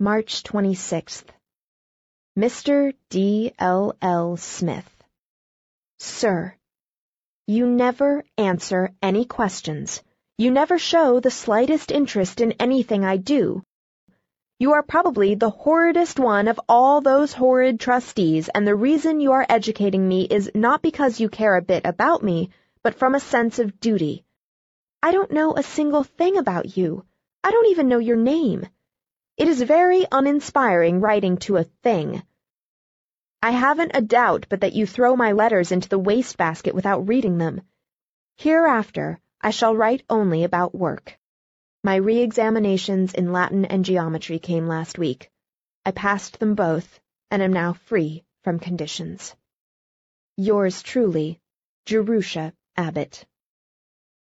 March 26th. Mr. D. L. L. Smith. Sir, You never answer any questions. You never show the slightest interest in anything I do. You are probably the horridest one of all those horrid trustees, and the reason you are educating me is not because you care a bit about me, but from a sense of duty. I don't know a single thing about you. I don't even know your name. It is very uninspiring writing to a thing. I haven't a doubt but that you throw my letters into the wastebasket without reading them. Hereafter, I shall write only about work. My re-examinations in Latin and geometry came last week. I passed them both, and am now free from conditions. Yours truly, Jerusha Abbott.